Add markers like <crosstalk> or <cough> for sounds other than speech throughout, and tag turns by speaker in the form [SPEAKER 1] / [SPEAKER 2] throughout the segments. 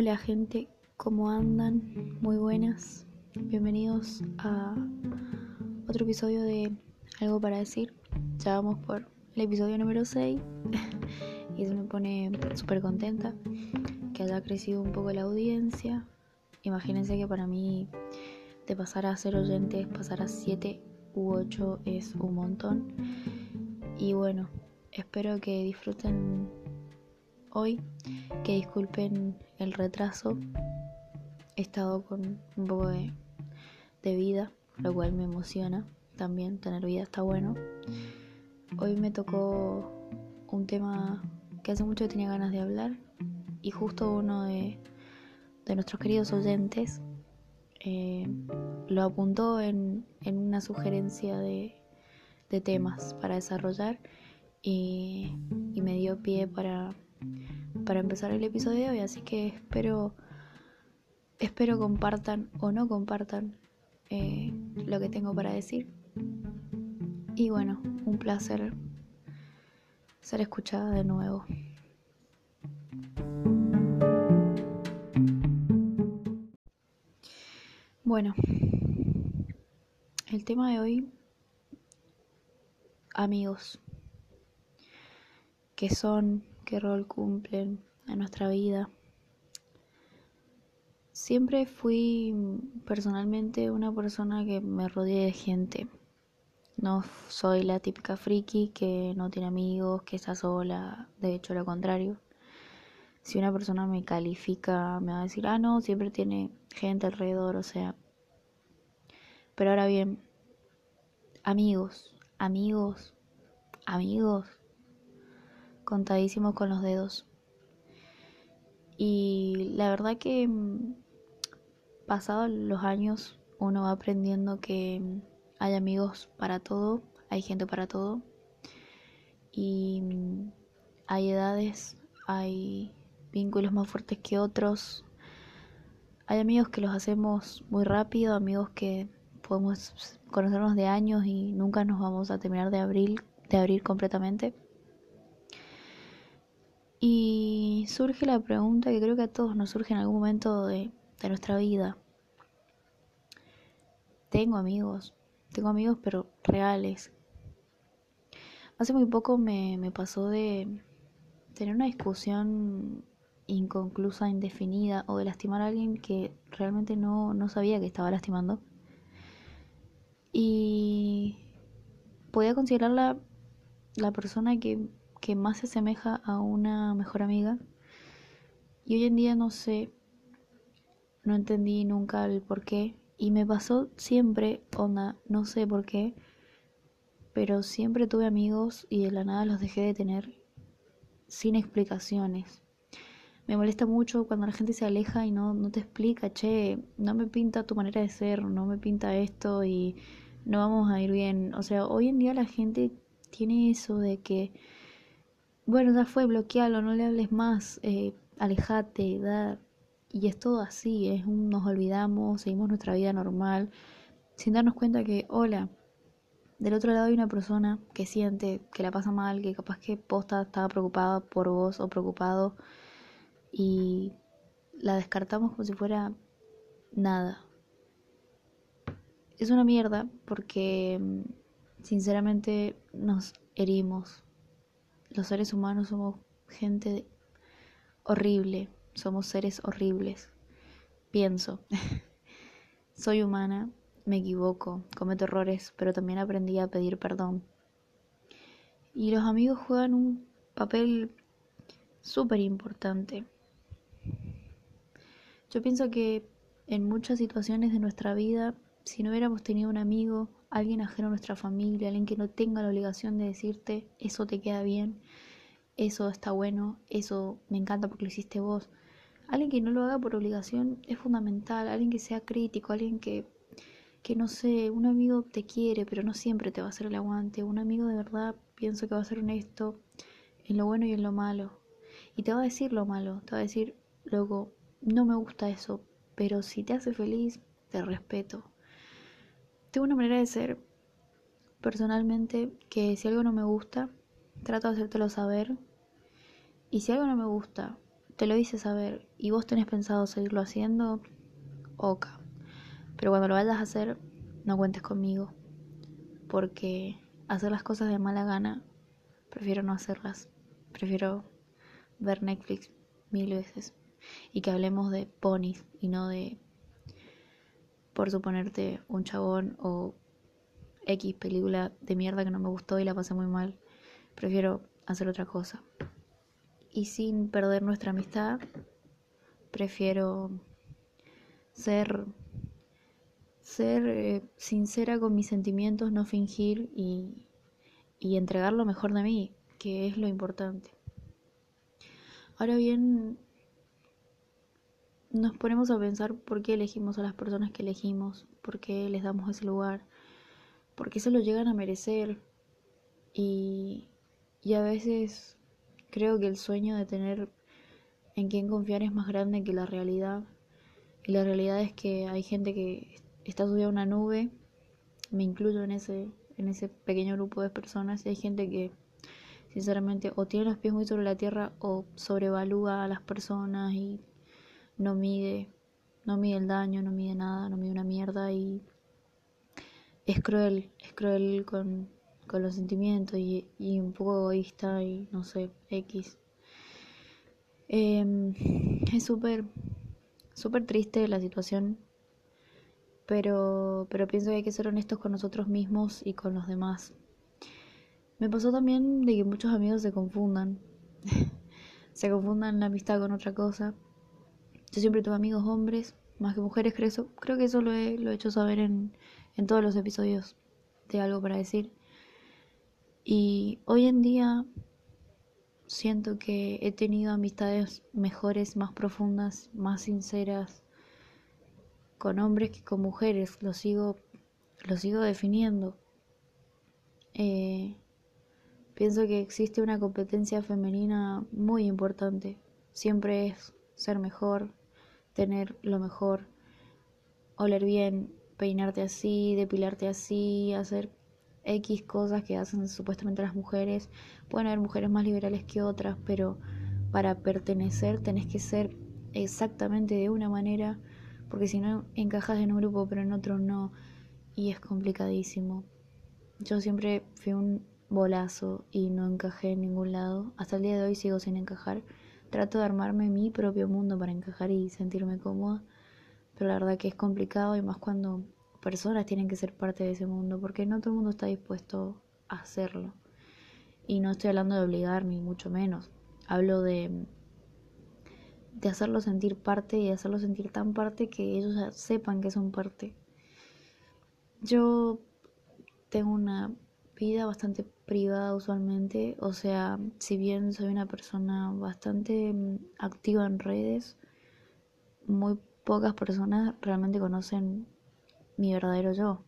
[SPEAKER 1] Hola gente, ¿cómo andan? Muy buenas. Bienvenidos a otro episodio de Algo para decir. Ya vamos por el episodio número 6 <laughs> y eso me pone súper contenta que haya crecido un poco la audiencia. Imagínense que para mí de pasar a ser oyentes, pasar a 7 u 8 es un montón. Y bueno, espero que disfruten hoy, que disculpen el retraso. He estado con un poco de, vida, lo cual me emociona también. Tener vida está bueno. Hoy me tocó un tema que hace mucho tenía ganas de hablar y justo uno de, nuestros queridos oyentes eh, lo apuntó en, en una sugerencia de, de, temas para desarrollar y me dio pie para para empezar el episodio de hoy, así que espero, espero compartan o no compartan eh, lo que tengo para decir. Y bueno, un placer ser escuchada de nuevo. Bueno, el tema de hoy, amigos, que son qué rol cumplen en nuestra vida. Siempre fui personalmente una persona que me rodeé de gente. No soy la típica friki que no tiene amigos, que está sola, de hecho lo contrario. Si una persona me califica, me va a decir, ah, no, siempre tiene gente alrededor, o sea. Pero ahora bien, amigos, amigos, amigos, contadísimos con los dedos. Y la verdad que mm, pasados los años uno va aprendiendo que mm, hay amigos para todo, hay gente para todo. Y mm, hay edades, hay vínculos más fuertes que otros. Hay amigos que los hacemos muy rápido, amigos que podemos conocernos de años y nunca nos vamos a terminar de abrir, de abrir completamente. Y surge la pregunta que creo que a todos nos surge en algún momento de, nuestra vida. Tengo amigos, tengo amigos pero reales. Hace muy poco me, me pasó de tener una discusión inconclusa, indefinida, o de lastimar a alguien que realmente no, no sabía que estaba lastimando. Y podía considerarla la persona que que más se asemeja a una mejor amiga. Y hoy en día no sé, no entendí nunca el por qué. Y me pasó siempre, onda, no sé por qué, pero siempre tuve amigos y de la nada los dejé de tener sin explicaciones. Me molesta mucho cuando la gente se aleja y no, no te explica, che, no me pinta tu manera de ser, no me pinta esto y no vamos a ir bien. O sea, hoy en día la gente tiene eso de que bueno, ya fue, bloquealo, no le hables más, eh, alejate, da. Y es todo así, es un, nos olvidamos, seguimos nuestra vida normal, sin darnos cuenta que, hola, del otro lado hay una persona que siente, que la pasa mal, que capaz que posta estaba preocupada por vos o preocupado y la descartamos como si fuera nada. Es una mierda porque mm, sinceramente nos herimos los seres humanos somos gente horrible, somos seres horribles. Pienso, <laughs> soy humana, me equivoco, cometo errores, pero también aprendí a pedir perdón. Y los amigos juegan un papel súper importante. Yo pienso que en muchas situaciones de nuestra vida, si no hubiéramos tenido un amigo, alguien ajeno a nuestra familia, alguien que no tenga la obligación de decirte eso te queda bien, eso está bueno, eso me encanta porque lo hiciste vos. Alguien que no lo haga por obligación es fundamental, alguien que sea crítico, alguien que, que no sé, un amigo te quiere, pero no siempre te va a hacer el aguante. Un amigo de verdad pienso que va a ser honesto en lo bueno y en lo malo. Y te va a decir lo malo, te va a decir, luego, no me gusta eso, pero si te hace feliz, te respeto. Tengo una manera de ser personalmente que si algo no me gusta, trato de hacértelo saber. Y si algo no me gusta, te lo hice saber y vos tenés pensado seguirlo haciendo, ok. Pero cuando lo vayas a hacer, no cuentes conmigo. Porque hacer las cosas de mala gana, prefiero no hacerlas. Prefiero ver Netflix mil veces. Y que hablemos de ponis y no de, por suponerte, un chabón o X película de mierda que no me gustó y la pasé muy mal. Prefiero hacer otra cosa. Y sin perder nuestra amistad, prefiero ser ser eh, sincera con mis sentimientos, no fingir y, y entregar lo mejor de mí, que es lo importante. Ahora bien, nos ponemos a pensar por qué elegimos a las personas que elegimos, por qué les damos ese lugar, por qué se lo llegan a merecer. Y, y a veces creo que el sueño de tener en quien confiar es más grande que la realidad. Y la realidad es que hay gente que está subida a una nube, me incluyo en ese, en ese pequeño grupo de personas, y hay gente que sinceramente o tiene los pies muy sobre la tierra o sobrevalúa a las personas y no mide, no mide el daño, no mide nada, no mide una mierda y es cruel, es cruel con, con los sentimientos y, y, un poco egoísta y no sé, X. Eh, es súper, súper triste la situación, pero, pero pienso que hay que ser honestos con nosotros mismos y con los demás. Me pasó también de que muchos amigos se confundan, <laughs> se confundan la amistad con otra cosa yo siempre tuve amigos hombres, más que mujeres, creo, creo que eso lo he, lo he hecho saber en, en todos los episodios de algo para decir. Y hoy en día siento que he tenido amistades mejores, más profundas, más sinceras con hombres que con mujeres. Lo sigo, lo sigo definiendo. Eh, pienso que existe una competencia femenina muy importante. Siempre es ser mejor, tener lo mejor, oler bien, peinarte así, depilarte así, hacer X cosas que hacen supuestamente las mujeres. Pueden haber mujeres más liberales que otras, pero para pertenecer tenés que ser exactamente de una manera, porque si no encajas en un grupo pero en otro no, y es complicadísimo. Yo siempre fui un bolazo y no encajé en ningún lado. Hasta el día de hoy sigo sin encajar. Trato de armarme mi propio mundo para encajar y sentirme cómoda, pero la verdad que es complicado y más cuando personas tienen que ser parte de ese mundo, porque no todo el mundo está dispuesto a hacerlo. Y no estoy hablando de obligar ni mucho menos. Hablo de de hacerlo sentir parte y de hacerlo sentir tan parte que ellos sepan que son parte. Yo tengo una vida bastante privada usualmente, o sea, si bien soy una persona bastante mm, activa en redes, muy pocas personas realmente conocen mi verdadero yo.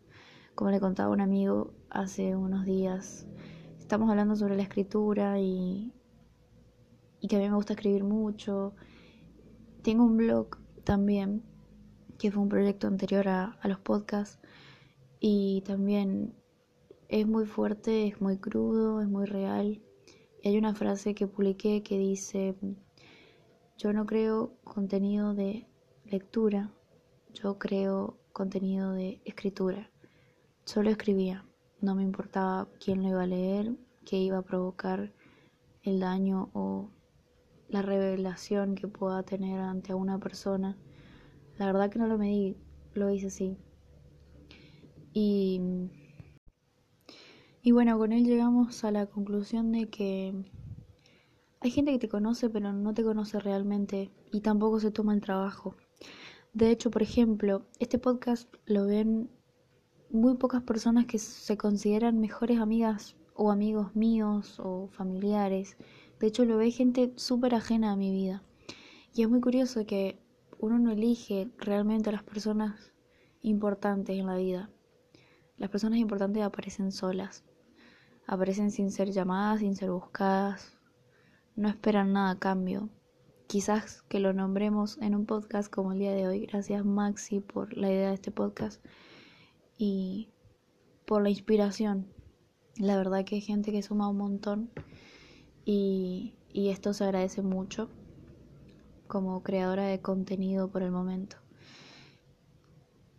[SPEAKER 1] Como le contaba a un amigo hace unos días, estamos hablando sobre la escritura y, y que a mí me gusta escribir mucho. Tengo un blog también, que fue un proyecto anterior a, a los podcasts, y también es muy fuerte, es muy crudo, es muy real. Y hay una frase que publiqué que dice, yo no creo contenido de lectura, yo creo contenido de escritura. Solo escribía, no me importaba quién lo iba a leer, qué iba a provocar el daño o la revelación que pueda tener ante una persona. La verdad que no lo medí, lo hice así. Y y bueno, con él llegamos a la conclusión de que hay gente que te conoce pero no te conoce realmente y tampoco se toma el trabajo. De hecho, por ejemplo, este podcast lo ven muy pocas personas que se consideran mejores amigas o amigos míos o familiares. De hecho, lo ve gente súper ajena a mi vida. Y es muy curioso que uno no elige realmente a las personas importantes en la vida. Las personas importantes aparecen solas aparecen sin ser llamadas, sin ser buscadas, no esperan nada a cambio. Quizás que lo nombremos en un podcast como el día de hoy. Gracias Maxi por la idea de este podcast y por la inspiración. La verdad que hay gente que suma un montón y, y esto se agradece mucho. como creadora de contenido por el momento.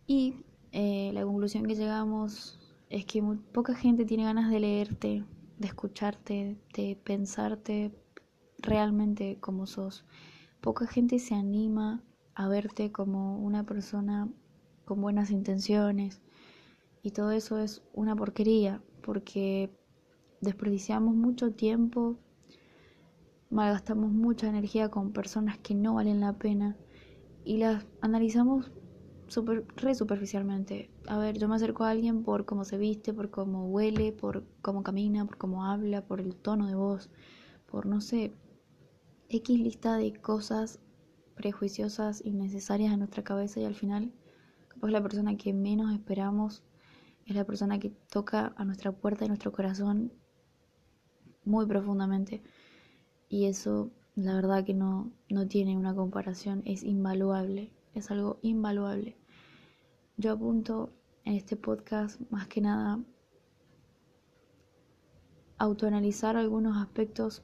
[SPEAKER 1] Y eh, la conclusión que llegamos es que poca gente tiene ganas de leerte, de escucharte, de pensarte realmente como sos. Poca gente se anima a verte como una persona con buenas intenciones. Y todo eso es una porquería, porque desperdiciamos mucho tiempo, malgastamos mucha energía con personas que no valen la pena y las analizamos super, re superficialmente. A ver, yo me acerco a alguien por cómo se viste, por cómo huele, por cómo camina, por cómo habla, por el tono de voz, por no sé, X lista de cosas prejuiciosas innecesarias en nuestra cabeza y al final, capaz la persona que menos esperamos es la persona que toca a nuestra puerta y nuestro corazón muy profundamente. Y eso, la verdad que no, no tiene una comparación, es invaluable, es algo invaluable. Yo apunto en este podcast más que nada autoanalizar algunos aspectos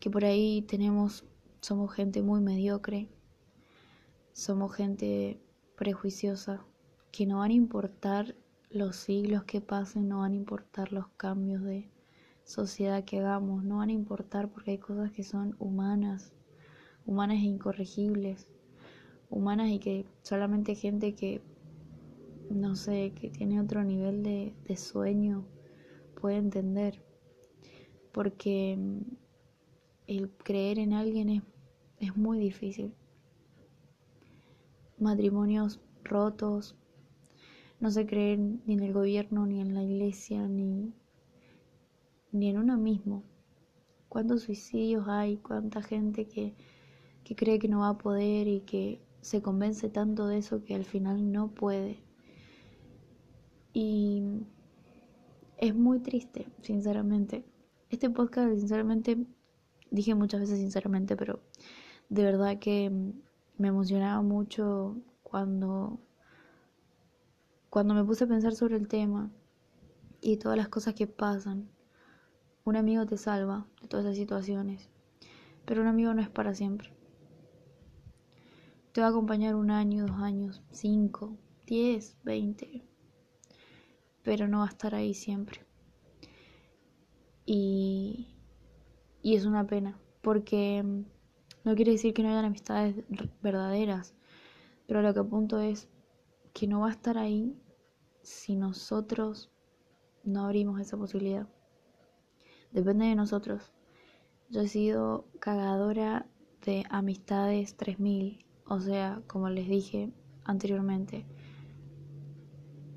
[SPEAKER 1] que por ahí tenemos, somos gente muy mediocre, somos gente prejuiciosa, que no van a importar los siglos que pasen, no van a importar los cambios de sociedad que hagamos, no van a importar porque hay cosas que son humanas, humanas e incorregibles, humanas y que solamente gente que, no sé, que tiene otro nivel de, sueño puede entender. Porque mm, el creer en alguien es, es muy difícil. Matrimonios rotos, no se creen ni en el gobierno, ni en la iglesia, ni, ni en uno mismo. ¿Cuántos suicidios hay? ¿Cuánta gente que, que cree que no va a poder y que se convence tanto de eso que al final no puede? Y es muy triste, sinceramente. Este podcast, sinceramente, dije muchas veces sinceramente, pero de verdad que me emocionaba mucho cuando cuando me puse a pensar sobre el tema y todas las cosas que pasan, un amigo te salva de todas esas situaciones, pero un amigo no es para siempre. Te va a acompañar un año, dos años, cinco, diez, veinte, pero no va a estar ahí siempre. Y, y es una pena, porque no quiere decir que no hayan amistades verdaderas, pero lo que apunto es que no va a estar ahí si nosotros no abrimos esa posibilidad. Depende de nosotros. Yo he sido cagadora de amistades 3000, o sea, como les dije anteriormente,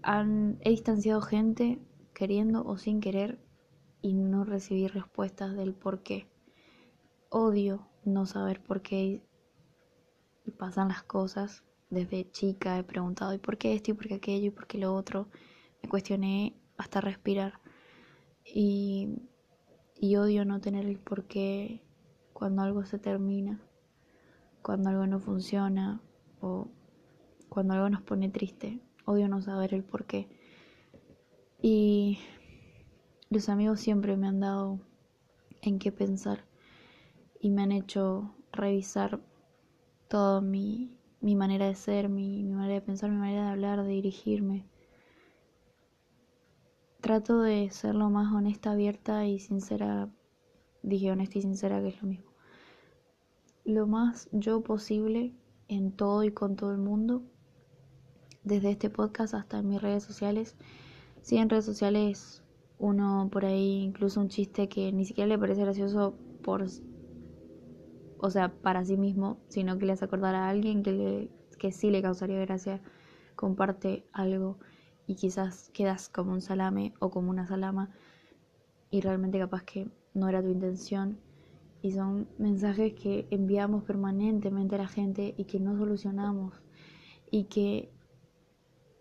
[SPEAKER 1] han, he distanciado gente queriendo o sin querer y no recibí respuestas del por qué. Odio no saber por qué pasan las cosas desde chica he preguntado, ¿y por qué esto? ¿Y por qué aquello? ¿Y por qué lo otro? Me cuestioné hasta respirar. Y, y odio no tener el por qué cuando algo se termina, cuando algo no funciona o cuando algo nos pone triste. Odio no saber el por qué. Y los amigos siempre me han dado en qué pensar y me han hecho revisar todo mi, mi manera de ser, mi, manera de pensar, mi manera de hablar, de dirigirme. Trato de ser lo más honesta, abierta y sincera. Dije honesta y sincera, que es lo mismo. Lo más yo posible en todo y con todo el mundo. Desde este podcast hasta en mis redes sociales. Sí, en redes sociales uno por ahí incluso un chiste que ni siquiera le parece gracioso por o sea, para sí mismo, sino que le hace acordar a alguien que, le, que sí le causaría gracia, comparte algo y quizás quedas como un salame o como una salama y realmente capaz que no era tu intención y son mensajes que enviamos permanentemente a la gente y que no solucionamos y que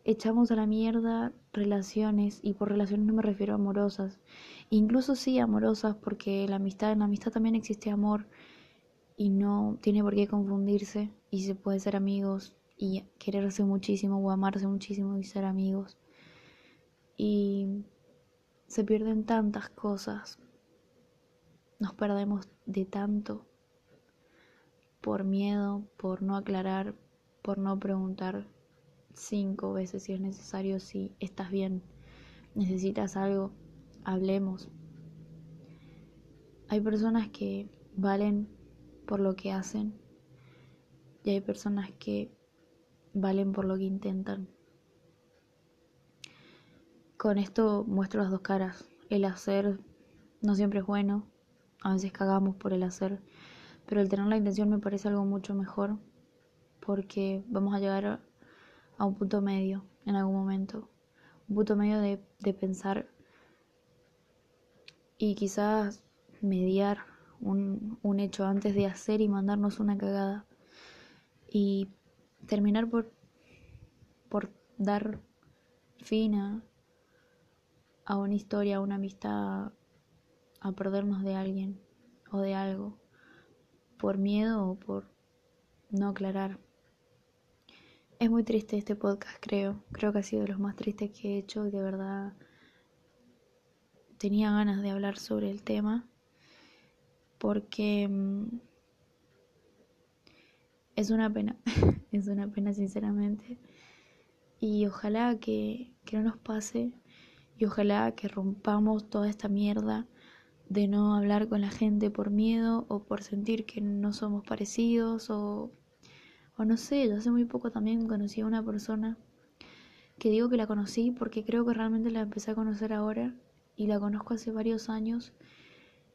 [SPEAKER 1] echamos a la mierda relaciones y por relaciones no me refiero a amorosas incluso sí amorosas porque la amistad en la amistad también existe amor y no tiene por qué confundirse y se puede ser amigos y quererse muchísimo o amarse muchísimo y ser amigos. Y se pierden tantas cosas, nos perdemos de tanto, por miedo, por no aclarar, por no preguntar cinco veces si es necesario, si estás bien, necesitas algo, hablemos. Hay personas que valen por lo que hacen y hay personas que valen por lo que intentan. Con esto muestro las dos caras. El hacer no siempre es bueno, a veces cagamos por el hacer, pero el tener la intención me parece algo mucho mejor porque vamos a llegar a, un punto medio en algún momento, un punto medio de, de pensar y quizás mediar un, un hecho antes de hacer y mandarnos una cagada. Y terminar por, por dar fin a, a una historia, a una amistad, a perdernos de alguien o de algo, por miedo o por no aclarar. Es muy triste este podcast, creo. Creo que ha sido de los más tristes que he hecho de verdad tenía ganas de hablar sobre el tema porque mm, es una pena, <laughs> es una pena sinceramente. Y ojalá que, que no nos pase y ojalá que rompamos toda esta mierda de no hablar con la gente por miedo o por sentir que no somos parecidos o, o no sé, yo hace muy poco también conocí a una persona que digo que la conocí porque creo que realmente la empecé a conocer ahora y la conozco hace varios años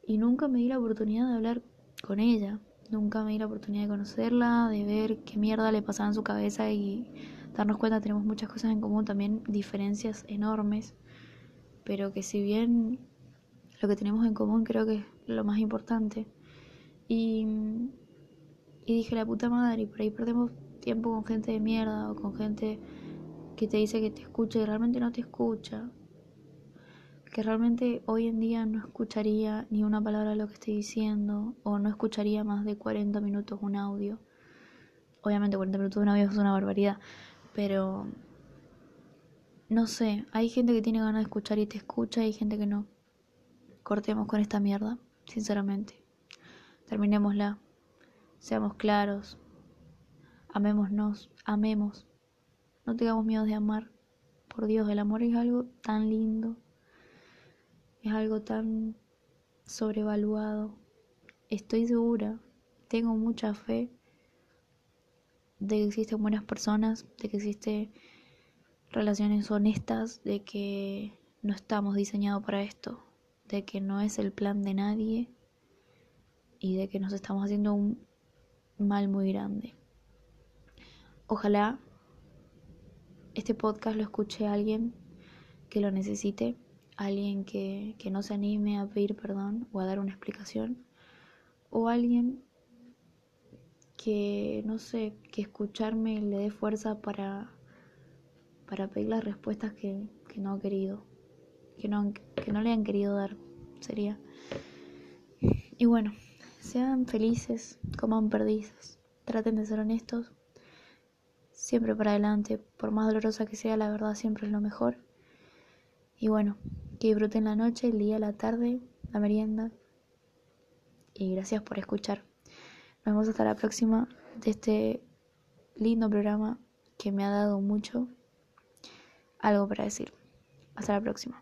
[SPEAKER 1] y nunca me di la oportunidad de hablar con ella, nunca me di la oportunidad de conocerla, de ver qué mierda le pasaba en su cabeza y darnos cuenta tenemos muchas cosas en común, también diferencias enormes, pero que si bien lo que tenemos en común creo que es lo más importante. Y, y dije, la puta madre, y por ahí perdemos tiempo con gente de mierda o con gente que te dice que te escucha y realmente no te escucha que realmente hoy en día no escucharía ni una palabra de lo que estoy diciendo o no escucharía más de 40 minutos un audio. Obviamente 40 minutos un audio es una barbaridad, pero no sé, hay gente que tiene ganas de escuchar y te escucha y hay gente que no. Cortemos con esta mierda, sinceramente. Terminémosla. Seamos claros. Amémonos, amemos. No tengamos miedo de amar. Por Dios, el amor es algo tan lindo es algo tan sobrevaluado. Estoy segura, tengo mucha fe de que existen buenas personas, de que existen relaciones honestas, de que no estamos diseñados para esto, de que no es el plan de nadie y de que nos estamos haciendo un mal muy grande. Ojalá este podcast lo escuche alguien que lo necesite alguien que, que no se anime a pedir perdón o a dar una explicación, o alguien que, no sé, que escucharme le dé fuerza para, para pedir las respuestas que, que no ha querido, que no, que no le han querido dar, sería. Y bueno, sean felices, coman perdices, traten de ser honestos, siempre para adelante, por más dolorosa que sea, la verdad siempre es lo mejor. Y bueno, que disfruten la noche, el día, la tarde, la merienda. Y gracias por escuchar. Nos vemos hasta la próxima de este lindo programa que me ha dado mucho algo para decir. Hasta la próxima.